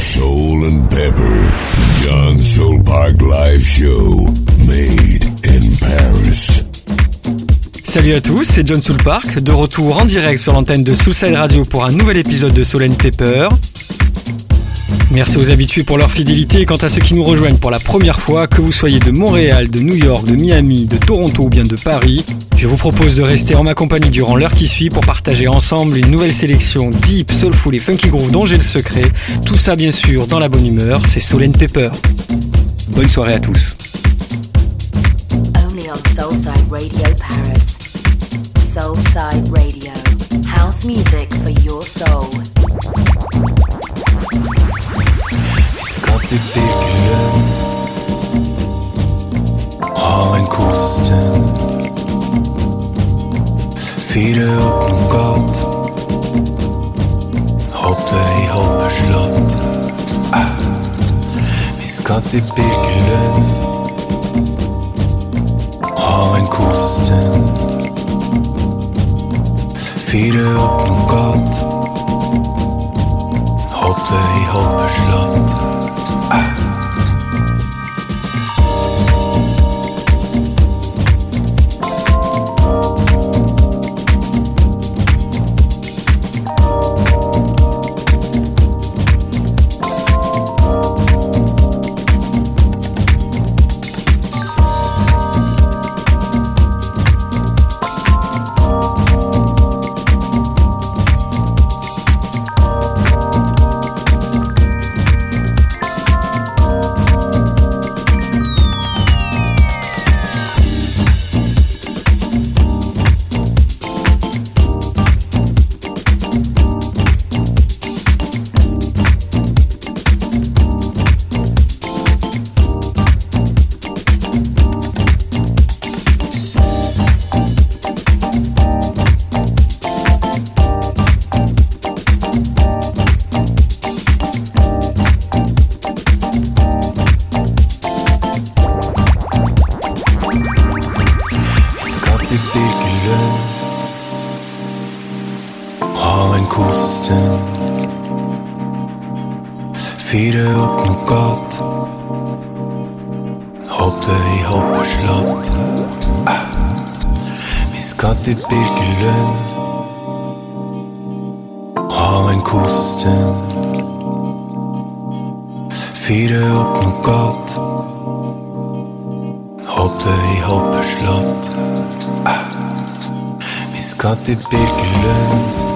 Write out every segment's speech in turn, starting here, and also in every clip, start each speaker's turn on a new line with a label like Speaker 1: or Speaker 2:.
Speaker 1: Soul and Pepper, John Soul Park Live Show, made in Paris.
Speaker 2: Salut à tous, c'est John Soul Park, de retour en direct sur l'antenne de Soulside Radio pour un nouvel épisode de Soul and Pepper. Merci aux habitués pour leur fidélité quant à ceux qui nous rejoignent pour la première fois, que vous soyez de Montréal, de New York, de Miami, de Toronto ou bien de Paris, je vous propose de rester en ma compagnie durant l'heure qui suit pour partager ensemble une nouvelle sélection deep, soulful et funky groove dont j'ai le secret. Tout ça bien sûr dans la bonne humeur, c'est Soul and Pepper. Bonne soirée à tous.
Speaker 3: Skatte byggelön Ha en kosestund. Fyre opp noen gat Hoppe i hoppeslott. Vi skal til Birkelund Ha en kosestund. Fyre opp noen gat Hoppe i hoppeslott
Speaker 4: satt í byrgilum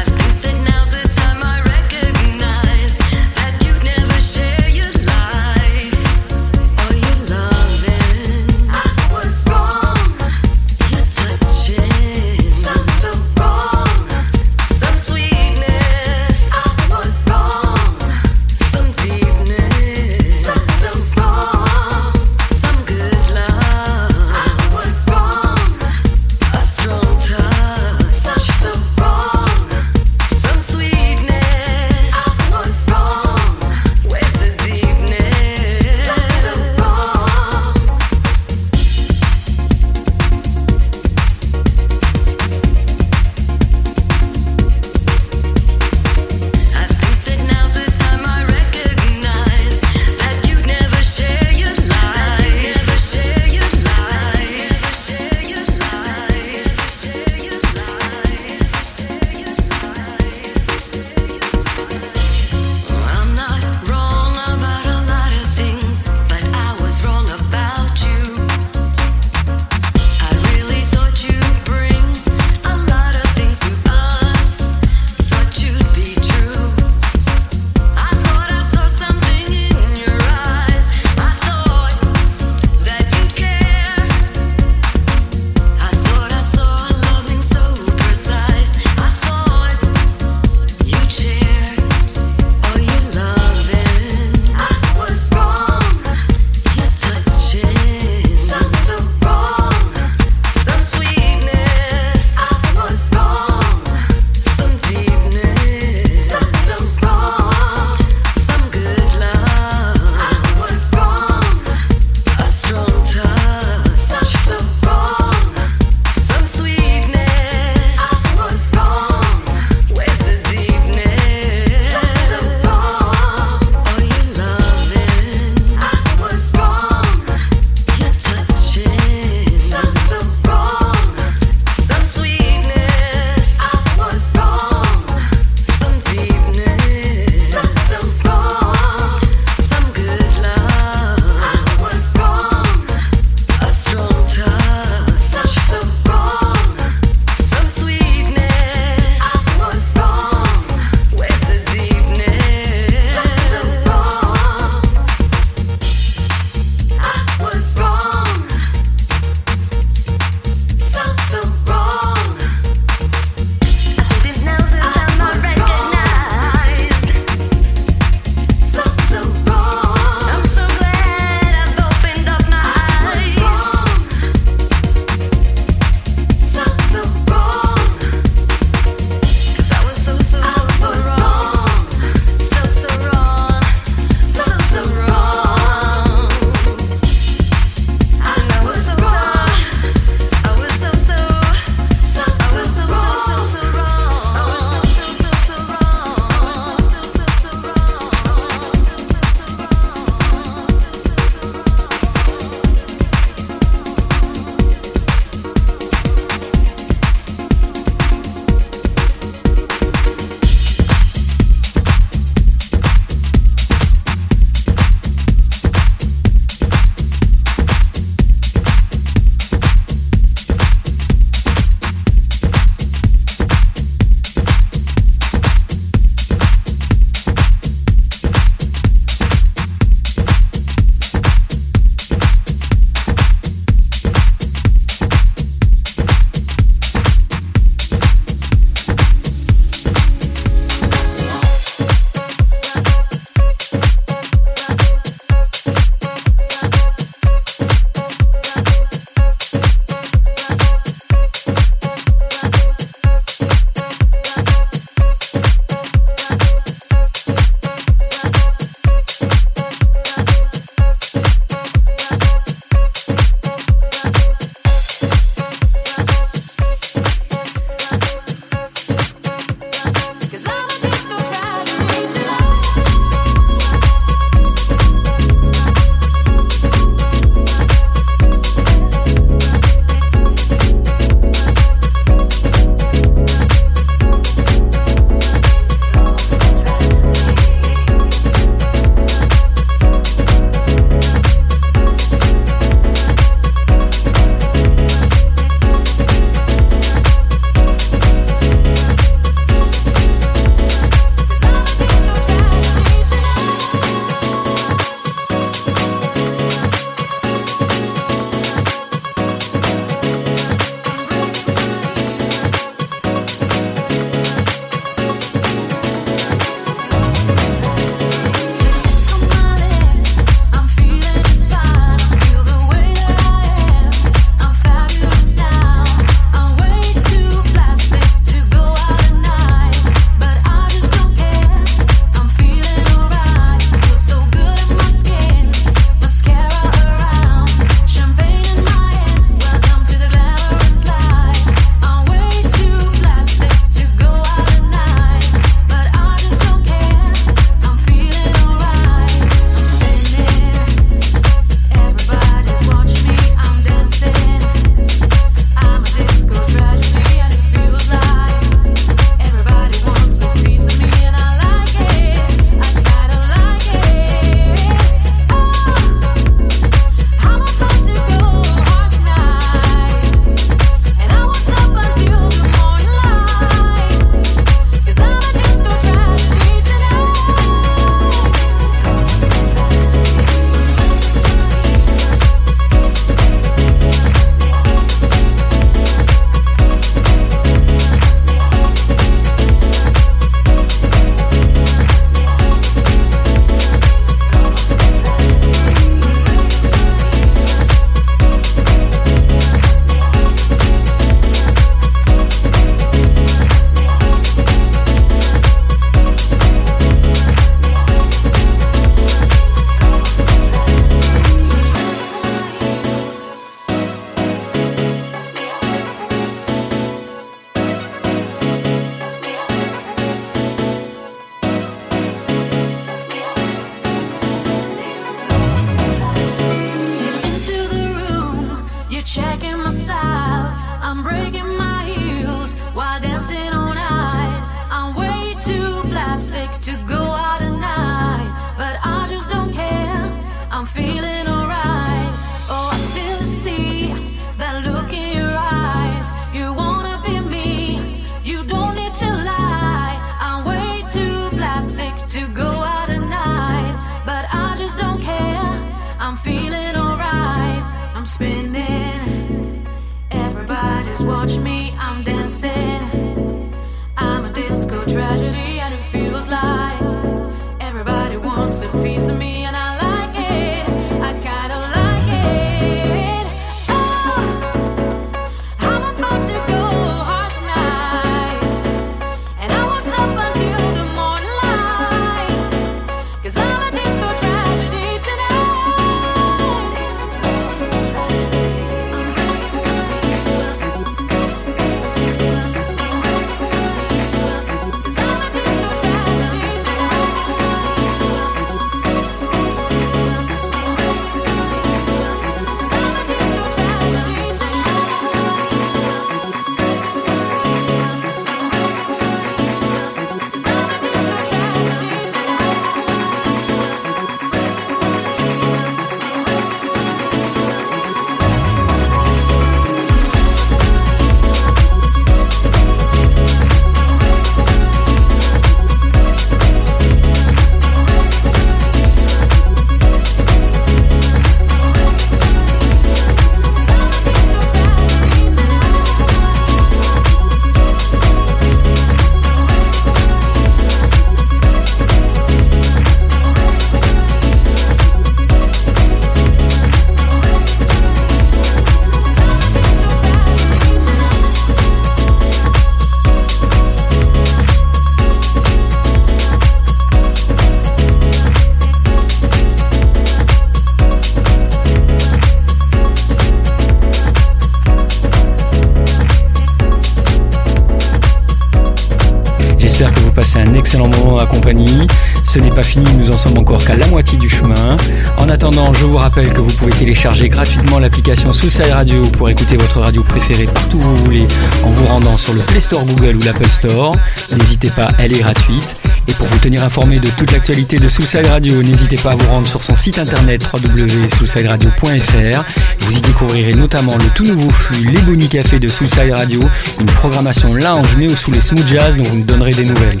Speaker 2: Ce n'est pas fini, nous en sommes encore qu'à la moitié du chemin. En attendant, je vous rappelle que vous pouvez télécharger gratuitement l'application Soulside Radio pour écouter votre radio préférée partout où vous voulez en vous rendant sur le Play Store Google ou l'Apple Store. N'hésitez pas, elle est gratuite. Et pour vous tenir informé de toute l'actualité de Soulside Radio, n'hésitez pas à vous rendre sur son site internet www.soulsideradio.fr. Vous y découvrirez notamment le tout nouveau flux Les Bonnie Café de Soulside Radio, une programmation lounge néo sous les smooth jazz dont vous nous donnerez des nouvelles.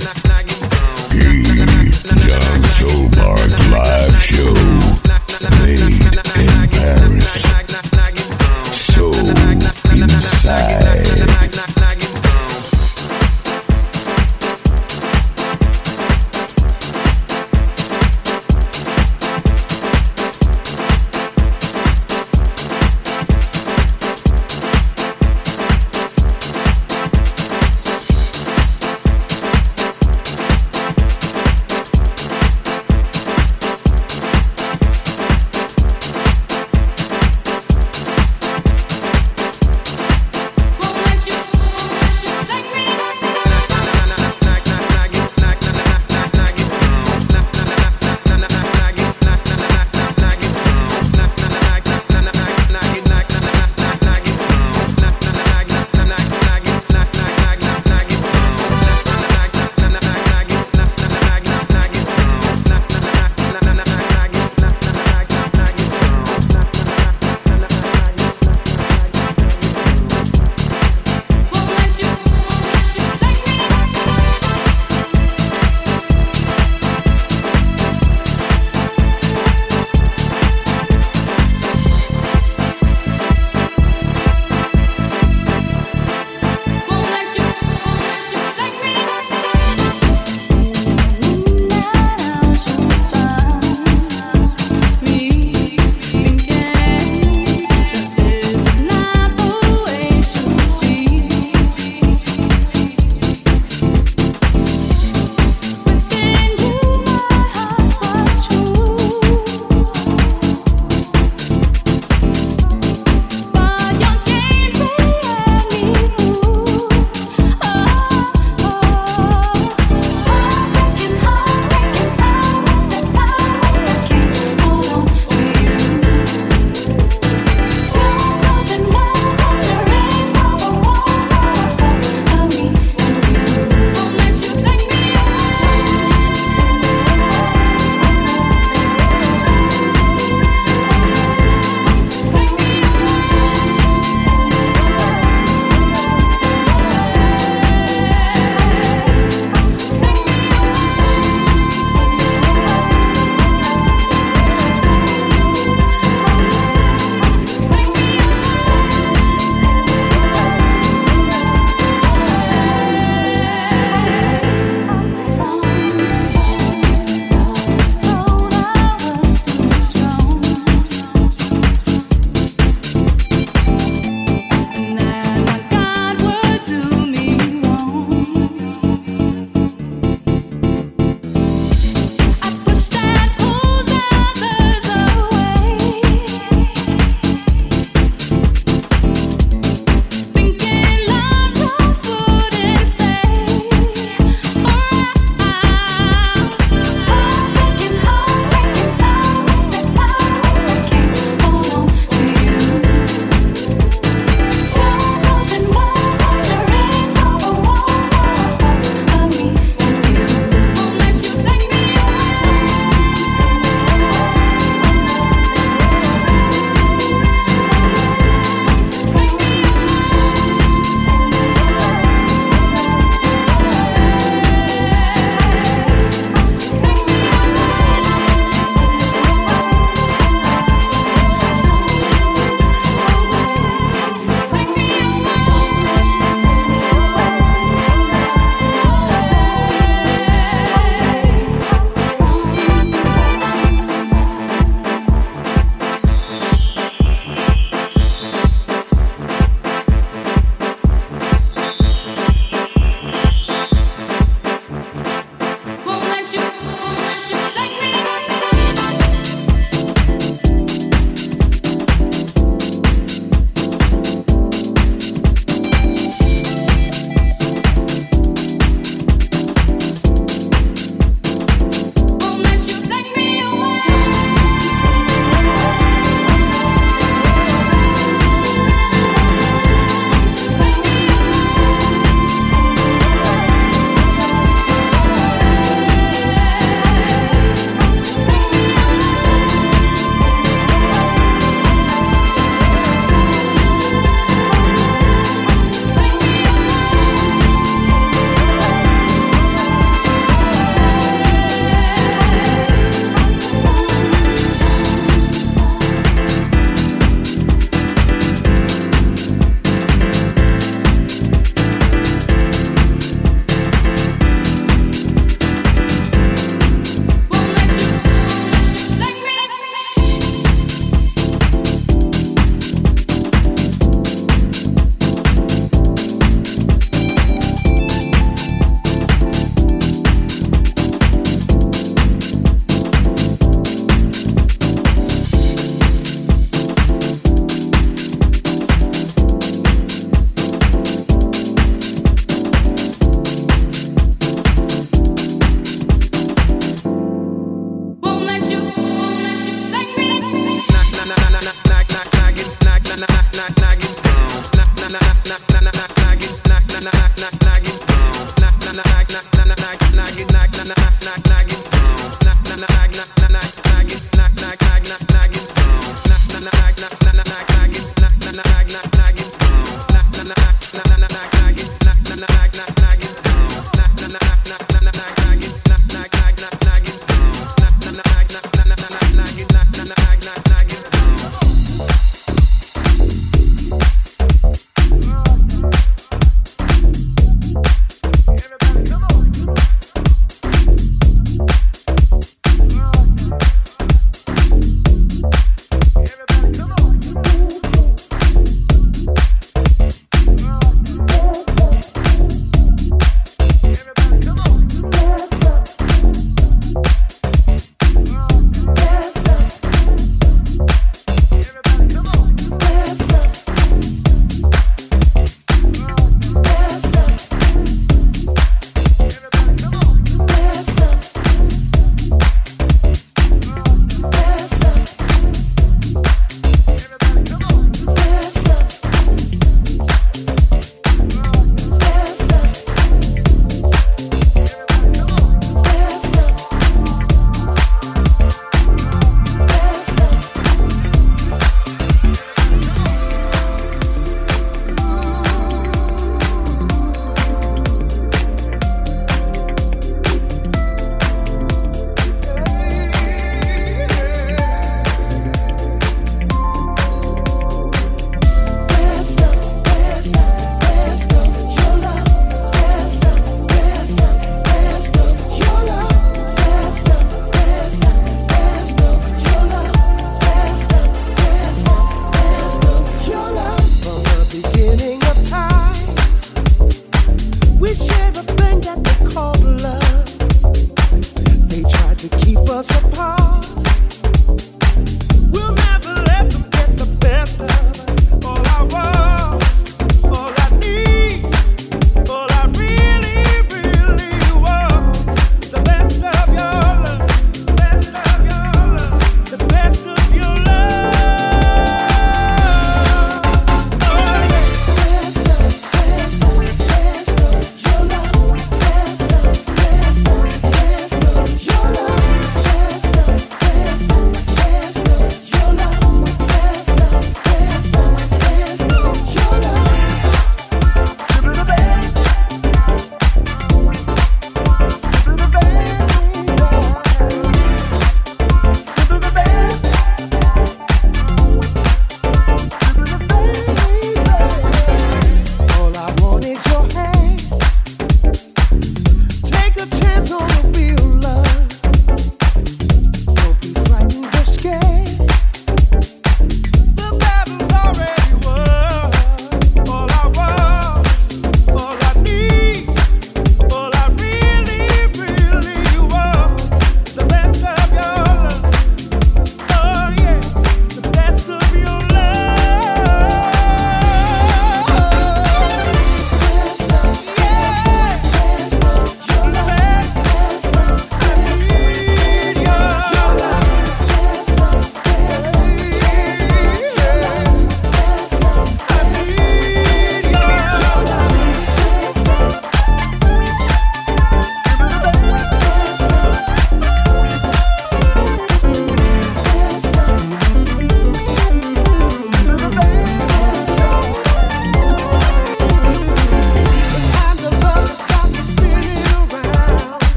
Speaker 1: John Soulpark live show made in Paris. So inside.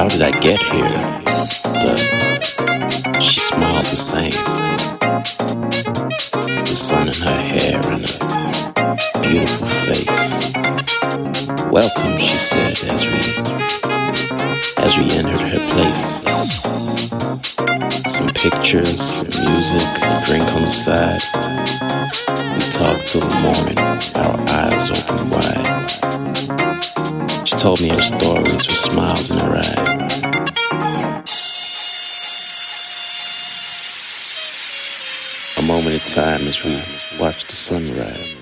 Speaker 5: How did I get here? But she smiled the same. The sun in her hair and a beautiful face. Welcome, she said as we as we entered her place. Some pictures, some music, a drink on the side. We talked till the morning, our eyes open wide. She told me her stories time. A moment of time is when we watch the sunrise.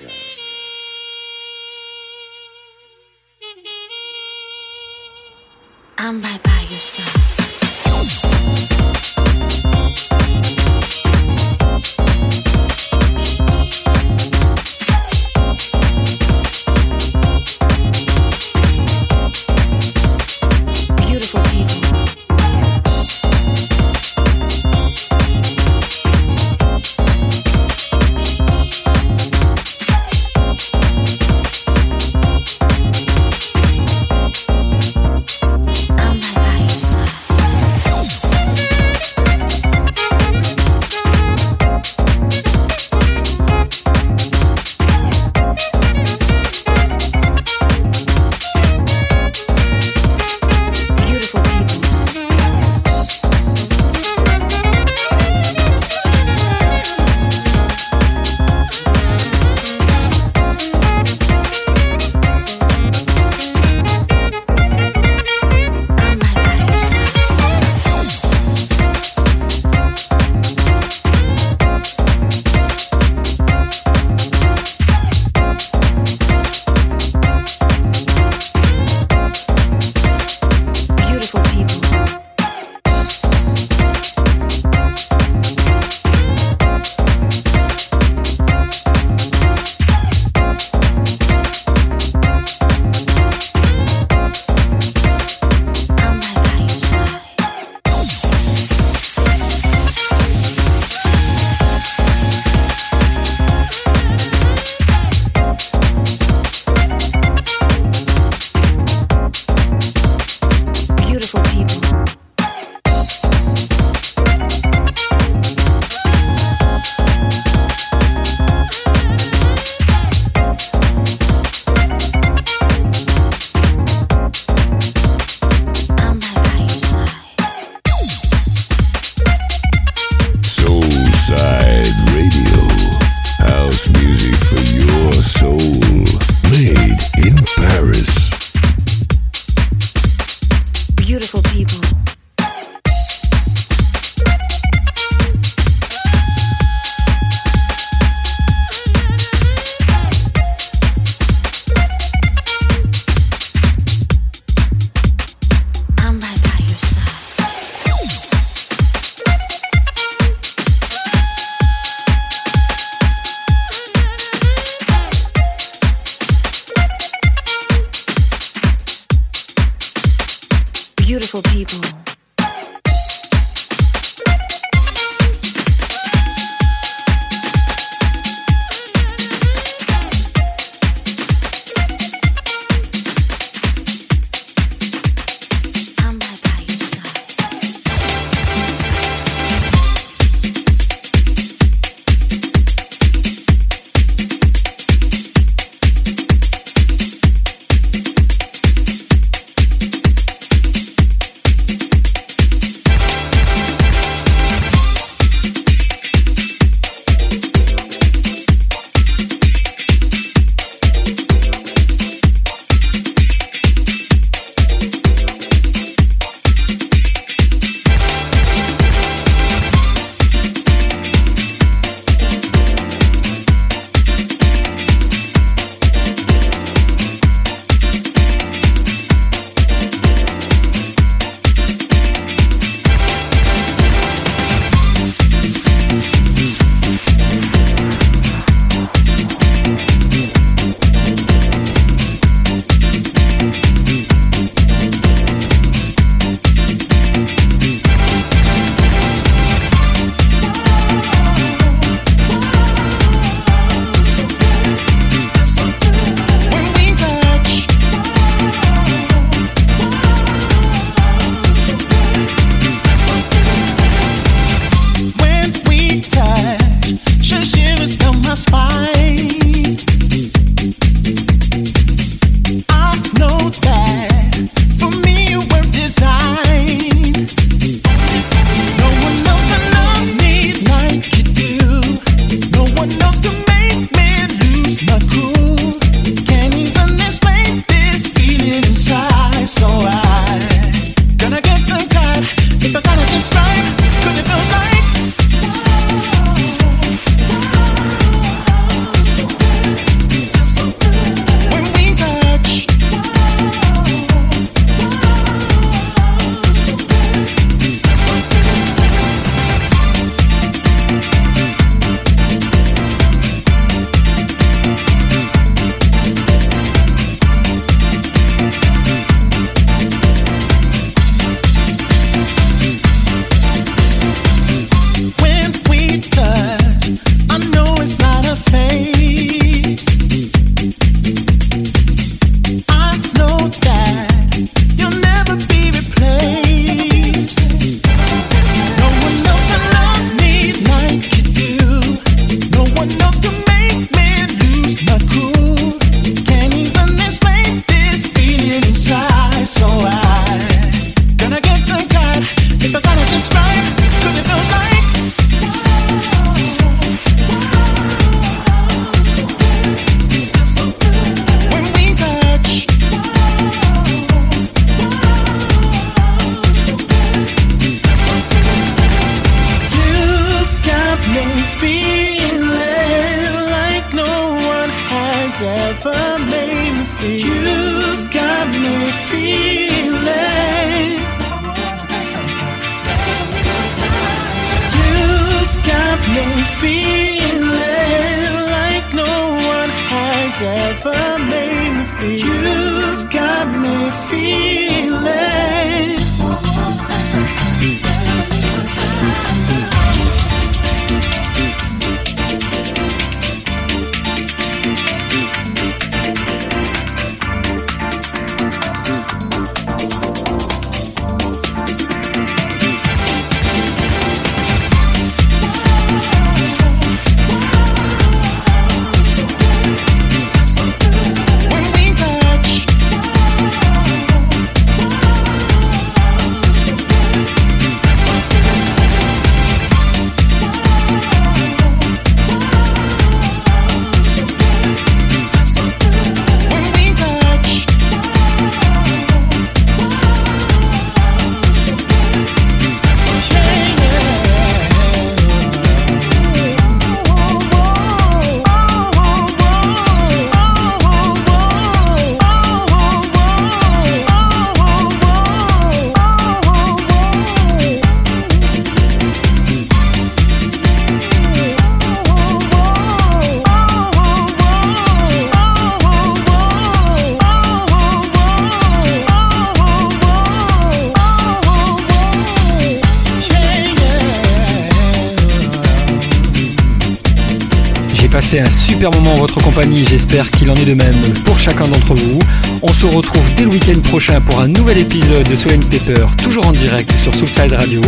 Speaker 2: J'espère qu'il en est de même pour chacun d'entre vous. On se retrouve dès le week-end prochain pour un nouvel épisode de Soul Paper, toujours en direct sur Soulside Radio.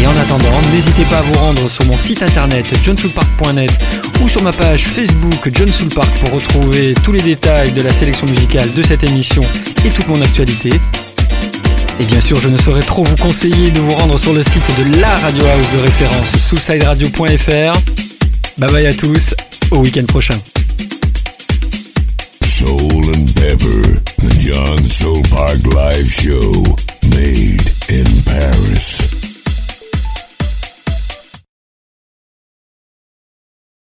Speaker 2: Et en attendant, n'hésitez pas à vous rendre sur mon site internet johnsoulpark.net ou sur ma page Facebook John Soulpark pour retrouver tous les détails de la sélection musicale de cette émission et toute mon actualité. Et bien sûr, je ne saurais trop vous conseiller de vous rendre sur le site de la radio house de référence, soulsideradio.fr. Bye bye à tous, au week-end prochain.